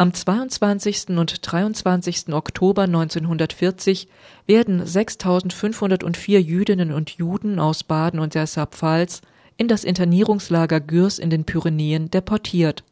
Am 22. und 23. Oktober 1940 werden 6504 Jüdinnen und Juden aus Baden und der Saarpfalz in das Internierungslager Gürs in den Pyrenäen deportiert.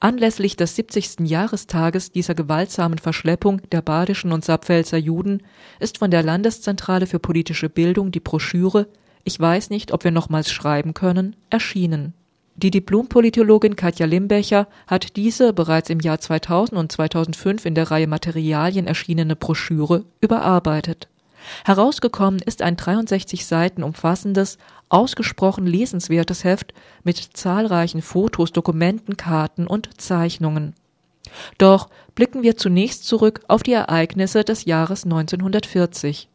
Anlässlich des 70. Jahrestages dieser gewaltsamen Verschleppung der badischen und Saarpfälzer Juden ist von der Landeszentrale für politische Bildung die Broschüre Ich weiß nicht, ob wir nochmals schreiben können erschienen die Diplompolitologin Katja Limbecher hat diese bereits im Jahr 2000 und 2005 in der Reihe Materialien erschienene Broschüre überarbeitet. Herausgekommen ist ein 63 Seiten umfassendes, ausgesprochen lesenswertes Heft mit zahlreichen Fotos, Dokumenten, Karten und Zeichnungen. Doch blicken wir zunächst zurück auf die Ereignisse des Jahres 1940.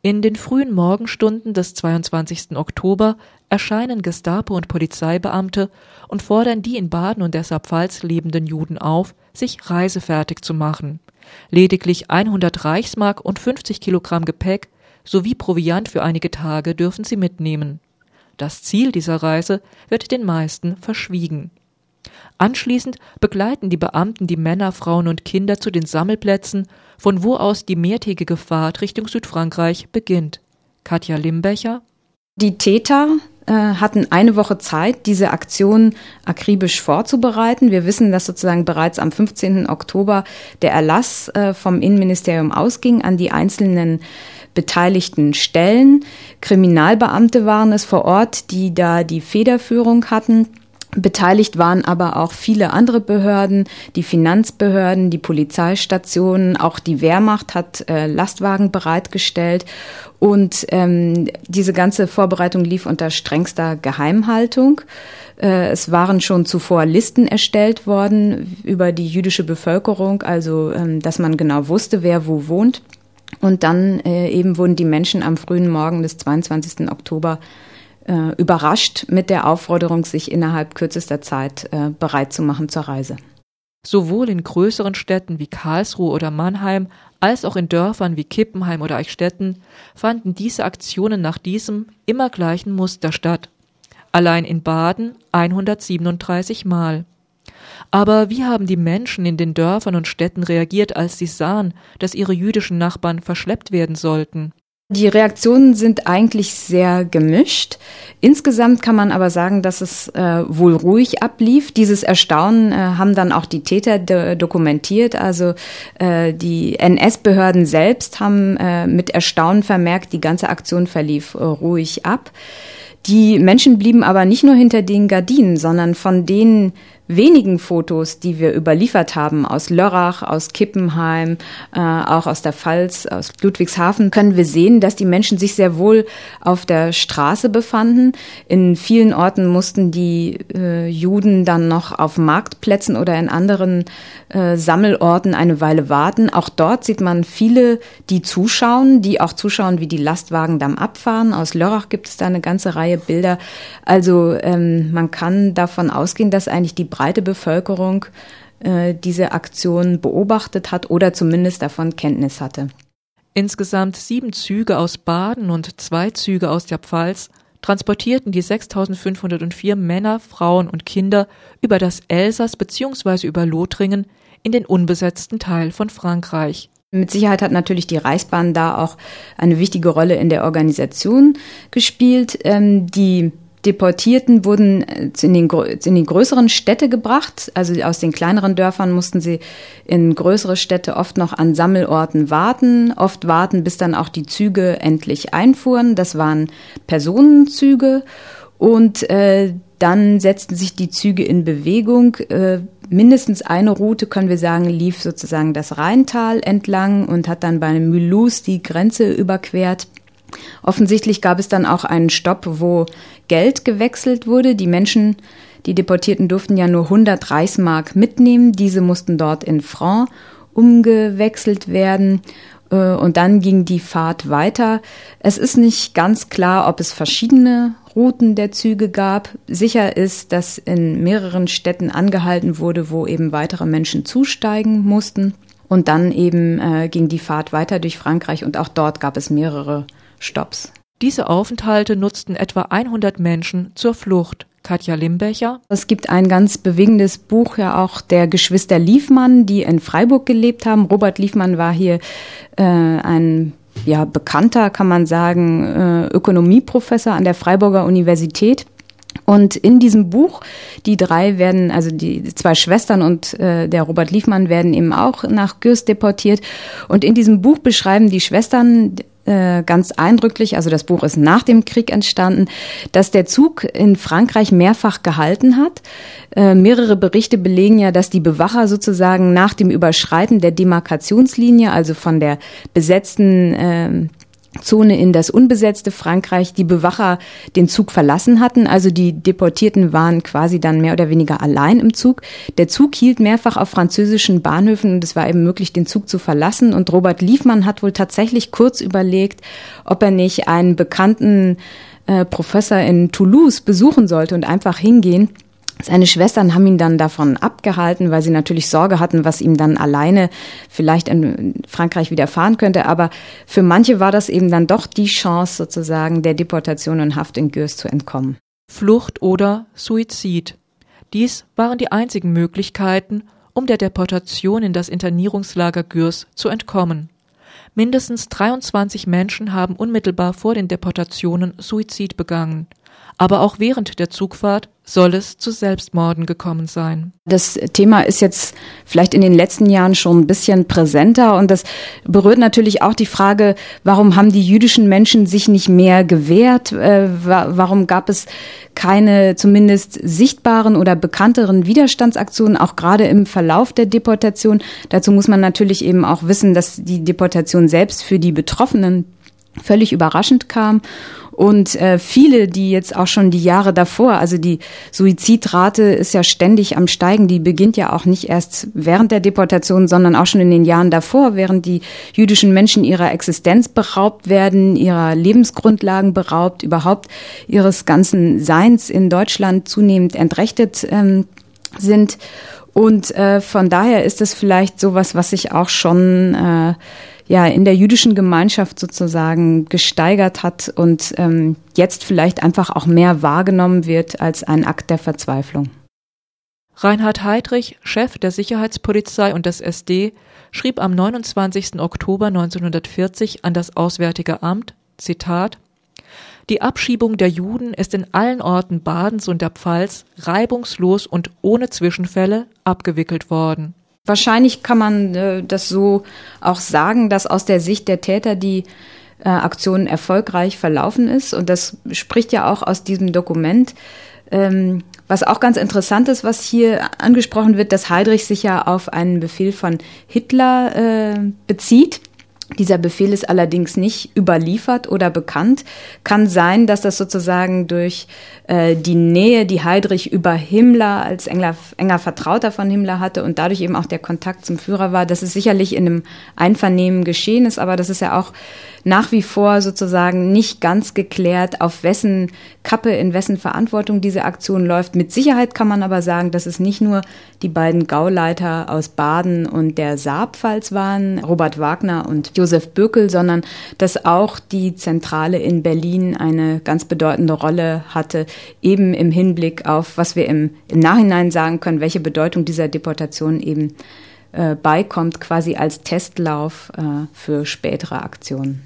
In den frühen Morgenstunden des 22. Oktober erscheinen Gestapo und Polizeibeamte und fordern die in Baden und der Saarpfalz lebenden Juden auf, sich reisefertig zu machen. Lediglich 100 Reichsmark und 50 Kilogramm Gepäck sowie Proviant für einige Tage dürfen sie mitnehmen. Das Ziel dieser Reise wird den meisten verschwiegen. Anschließend begleiten die Beamten die Männer, Frauen und Kinder zu den Sammelplätzen, von wo aus die mehrtägige Fahrt Richtung Südfrankreich beginnt. Katja Limbecher Die Täter äh, hatten eine Woche Zeit, diese Aktion akribisch vorzubereiten. Wir wissen, dass sozusagen bereits am 15. Oktober der Erlass äh, vom Innenministerium ausging an die einzelnen beteiligten Stellen. Kriminalbeamte waren es vor Ort, die da die Federführung hatten. Beteiligt waren aber auch viele andere Behörden, die Finanzbehörden, die Polizeistationen, auch die Wehrmacht hat äh, Lastwagen bereitgestellt und ähm, diese ganze Vorbereitung lief unter strengster Geheimhaltung. Äh, es waren schon zuvor Listen erstellt worden über die jüdische Bevölkerung, also ähm, dass man genau wusste, wer wo wohnt. Und dann äh, eben wurden die Menschen am frühen Morgen des 22. Oktober äh, überrascht mit der Aufforderung, sich innerhalb kürzester Zeit äh, bereit zu machen zur Reise. Sowohl in größeren Städten wie Karlsruhe oder Mannheim als auch in Dörfern wie Kippenheim oder Eichstätten fanden diese Aktionen nach diesem immer gleichen Muster statt. Allein in Baden 137 Mal. Aber wie haben die Menschen in den Dörfern und Städten reagiert, als sie sahen, dass ihre jüdischen Nachbarn verschleppt werden sollten? Die Reaktionen sind eigentlich sehr gemischt. Insgesamt kann man aber sagen, dass es äh, wohl ruhig ablief. Dieses Erstaunen äh, haben dann auch die Täter do dokumentiert. Also äh, die NS-Behörden selbst haben äh, mit Erstaunen vermerkt, die ganze Aktion verlief äh, ruhig ab. Die Menschen blieben aber nicht nur hinter den Gardinen, sondern von denen wenigen Fotos, die wir überliefert haben aus Lörrach, aus Kippenheim, äh, auch aus der Pfalz, aus Ludwigshafen, können wir sehen, dass die Menschen sich sehr wohl auf der Straße befanden. In vielen Orten mussten die äh, Juden dann noch auf Marktplätzen oder in anderen äh, Sammelorten eine Weile warten. Auch dort sieht man viele, die zuschauen, die auch zuschauen, wie die Lastwagen dann abfahren. Aus Lörrach gibt es da eine ganze Reihe Bilder. Also ähm, man kann davon ausgehen, dass eigentlich die breite Bevölkerung äh, diese Aktion beobachtet hat oder zumindest davon Kenntnis hatte. Insgesamt sieben Züge aus Baden und zwei Züge aus der Pfalz transportierten die 6504 Männer, Frauen und Kinder über das Elsass bzw. über Lothringen in den unbesetzten Teil von Frankreich. Mit Sicherheit hat natürlich die Reichsbahn da auch eine wichtige Rolle in der Organisation gespielt. Ähm, die Deportierten wurden äh, in, den, in die größeren Städte gebracht. Also aus den kleineren Dörfern mussten sie in größere Städte oft noch an Sammelorten warten, oft warten, bis dann auch die Züge endlich einfuhren. Das waren Personenzüge und äh, dann setzten sich die Züge in Bewegung. Äh, mindestens eine Route, können wir sagen, lief sozusagen das Rheintal entlang und hat dann bei Mulhouse die Grenze überquert. Offensichtlich gab es dann auch einen Stopp, wo Geld gewechselt wurde. Die Menschen, die Deportierten durften ja nur 100 Reichsmark mitnehmen. Diese mussten dort in Franc umgewechselt werden. Äh, und dann ging die Fahrt weiter. Es ist nicht ganz klar, ob es verschiedene Routen der Züge gab. Sicher ist, dass in mehreren Städten angehalten wurde, wo eben weitere Menschen zusteigen mussten. Und dann eben äh, ging die Fahrt weiter durch Frankreich und auch dort gab es mehrere Stopps. Diese Aufenthalte nutzten etwa 100 Menschen zur Flucht. Katja Limbecher. Es gibt ein ganz bewegendes Buch ja auch der Geschwister Liefmann, die in Freiburg gelebt haben. Robert Liefmann war hier äh, ein ja, bekannter, kann man sagen, äh, Ökonomieprofessor an der Freiburger Universität. Und in diesem Buch, die drei werden, also die zwei Schwestern und äh, der Robert Liefmann werden eben auch nach Gürs deportiert. Und in diesem Buch beschreiben die Schwestern äh, ganz eindrücklich, also das Buch ist nach dem Krieg entstanden, dass der Zug in Frankreich mehrfach gehalten hat. Äh, mehrere Berichte belegen ja, dass die Bewacher sozusagen nach dem Überschreiten der Demarkationslinie, also von der besetzten äh, Zone in das unbesetzte Frankreich die Bewacher den Zug verlassen hatten. Also die Deportierten waren quasi dann mehr oder weniger allein im Zug. Der Zug hielt mehrfach auf französischen Bahnhöfen und es war eben möglich, den Zug zu verlassen. Und Robert Liefmann hat wohl tatsächlich kurz überlegt, ob er nicht einen bekannten äh, Professor in Toulouse besuchen sollte und einfach hingehen. Seine Schwestern haben ihn dann davon abgehalten, weil sie natürlich Sorge hatten, was ihm dann alleine vielleicht in Frankreich widerfahren könnte. Aber für manche war das eben dann doch die Chance, sozusagen der Deportation und Haft in Gürs zu entkommen. Flucht oder Suizid. Dies waren die einzigen Möglichkeiten, um der Deportation in das Internierungslager Gürs zu entkommen. Mindestens 23 Menschen haben unmittelbar vor den Deportationen Suizid begangen. Aber auch während der Zugfahrt soll es zu Selbstmorden gekommen sein. Das Thema ist jetzt vielleicht in den letzten Jahren schon ein bisschen präsenter und das berührt natürlich auch die Frage, warum haben die jüdischen Menschen sich nicht mehr gewehrt? Äh, warum gab es keine zumindest sichtbaren oder bekannteren Widerstandsaktionen, auch gerade im Verlauf der Deportation? Dazu muss man natürlich eben auch wissen, dass die Deportation selbst für die Betroffenen völlig überraschend kam und äh, viele, die jetzt auch schon die Jahre davor, also die Suizidrate ist ja ständig am Steigen, die beginnt ja auch nicht erst während der Deportation, sondern auch schon in den Jahren davor, während die jüdischen Menschen ihrer Existenz beraubt werden, ihrer Lebensgrundlagen beraubt, überhaupt ihres ganzen Seins in Deutschland zunehmend entrechtet ähm, sind. Und äh, von daher ist es vielleicht sowas, was sich auch schon äh, ja in der jüdischen Gemeinschaft sozusagen gesteigert hat und ähm, jetzt vielleicht einfach auch mehr wahrgenommen wird als ein Akt der Verzweiflung. Reinhard Heydrich, Chef der Sicherheitspolizei und des SD, schrieb am 29. Oktober 1940 an das Auswärtige Amt, Zitat, die Abschiebung der Juden ist in allen Orten Badens und der Pfalz reibungslos und ohne Zwischenfälle abgewickelt worden. Wahrscheinlich kann man äh, das so auch sagen, dass aus der Sicht der Täter die äh, Aktion erfolgreich verlaufen ist. Und das spricht ja auch aus diesem Dokument. Ähm, was auch ganz interessant ist, was hier angesprochen wird, dass Heydrich sich ja auf einen Befehl von Hitler äh, bezieht. Dieser Befehl ist allerdings nicht überliefert oder bekannt. Kann sein, dass das sozusagen durch äh, die Nähe, die Heydrich über Himmler als enger, enger Vertrauter von Himmler hatte und dadurch eben auch der Kontakt zum Führer war, dass es sicherlich in einem Einvernehmen geschehen ist, aber das ist ja auch nach wie vor sozusagen nicht ganz geklärt, auf wessen Kappe, in wessen Verantwortung diese Aktion läuft. Mit Sicherheit kann man aber sagen, dass es nicht nur die beiden Gauleiter aus Baden und der Saarpfalz waren, Robert Wagner und Josef Böckel, sondern dass auch die Zentrale in Berlin eine ganz bedeutende Rolle hatte, eben im Hinblick auf, was wir im, im Nachhinein sagen können, welche Bedeutung dieser Deportation eben äh, beikommt, quasi als Testlauf äh, für spätere Aktionen.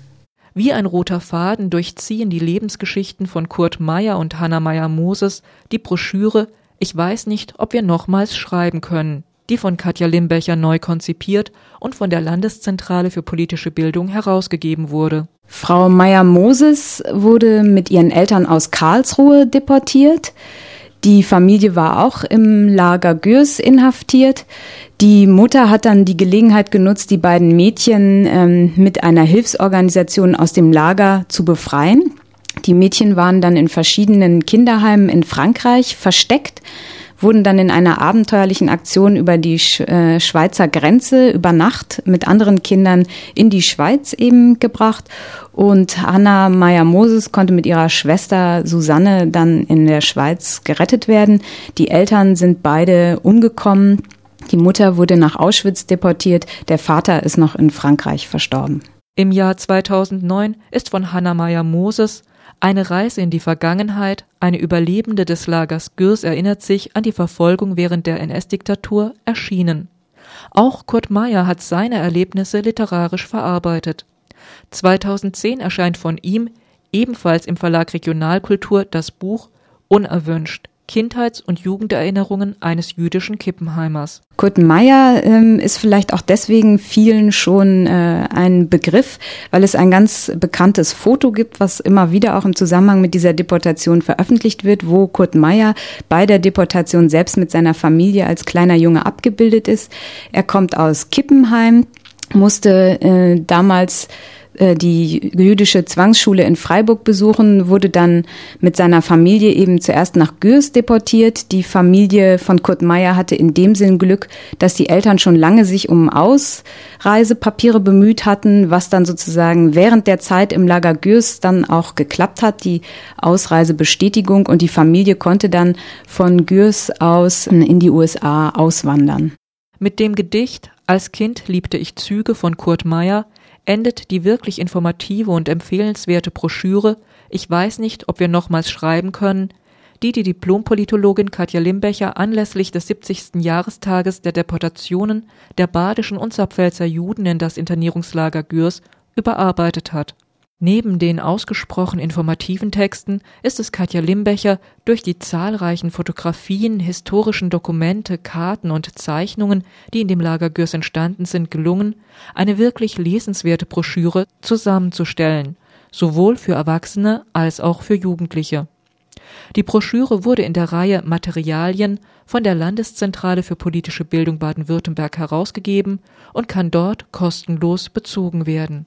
Wie ein roter Faden durchziehen die Lebensgeschichten von Kurt Meyer und Hanna Meyer Moses die Broschüre Ich weiß nicht, ob wir nochmals schreiben können, die von Katja Limbecher neu konzipiert und von der Landeszentrale für politische Bildung herausgegeben wurde. Frau Meyer Moses wurde mit ihren Eltern aus Karlsruhe deportiert. Die Familie war auch im Lager Gürs inhaftiert. Die Mutter hat dann die Gelegenheit genutzt, die beiden Mädchen ähm, mit einer Hilfsorganisation aus dem Lager zu befreien. Die Mädchen waren dann in verschiedenen Kinderheimen in Frankreich versteckt wurden dann in einer abenteuerlichen Aktion über die äh, Schweizer Grenze über Nacht mit anderen Kindern in die Schweiz eben gebracht. Und Hanna Meyer-Moses konnte mit ihrer Schwester Susanne dann in der Schweiz gerettet werden. Die Eltern sind beide umgekommen. Die Mutter wurde nach Auschwitz deportiert. Der Vater ist noch in Frankreich verstorben. Im Jahr 2009 ist von Hanna Meyer-Moses Eine Reise in die Vergangenheit, eine Überlebende des Lagers Gürs erinnert sich an die Verfolgung während der NS-Diktatur, erschienen. Auch Kurt Meyer hat seine Erlebnisse literarisch verarbeitet. 2010 erscheint von ihm ebenfalls im Verlag Regionalkultur das Buch Unerwünscht Kindheits- und Jugenderinnerungen eines jüdischen Kippenheimers. Kurt Meyer ähm, ist vielleicht auch deswegen vielen schon äh, ein Begriff, weil es ein ganz bekanntes Foto gibt, was immer wieder auch im Zusammenhang mit dieser Deportation veröffentlicht wird, wo Kurt Meyer bei der Deportation selbst mit seiner Familie als kleiner Junge abgebildet ist. Er kommt aus Kippenheim, musste äh, damals die jüdische Zwangsschule in Freiburg besuchen, wurde dann mit seiner Familie eben zuerst nach Gürs deportiert. Die Familie von Kurt Meyer hatte in dem Sinn Glück, dass die Eltern schon lange sich um Ausreisepapiere bemüht hatten, was dann sozusagen während der Zeit im Lager Gürs dann auch geklappt hat, die Ausreisebestätigung und die Familie konnte dann von Gürs aus in die USA auswandern. Mit dem Gedicht Als Kind liebte ich Züge von Kurt Meyer endet die wirklich informative und empfehlenswerte Broschüre Ich weiß nicht, ob wir nochmals schreiben können, die die Diplompolitologin Katja Limbecher anlässlich des 70. Jahrestages der Deportationen der badischen und Sapfelzer Juden in das Internierungslager Gürs überarbeitet hat Neben den ausgesprochen informativen Texten ist es Katja Limbecher durch die zahlreichen Fotografien, historischen Dokumente, Karten und Zeichnungen, die in dem Lager Gürs entstanden sind, gelungen, eine wirklich lesenswerte Broschüre zusammenzustellen, sowohl für Erwachsene als auch für Jugendliche. Die Broschüre wurde in der Reihe Materialien von der Landeszentrale für politische Bildung Baden-Württemberg herausgegeben und kann dort kostenlos bezogen werden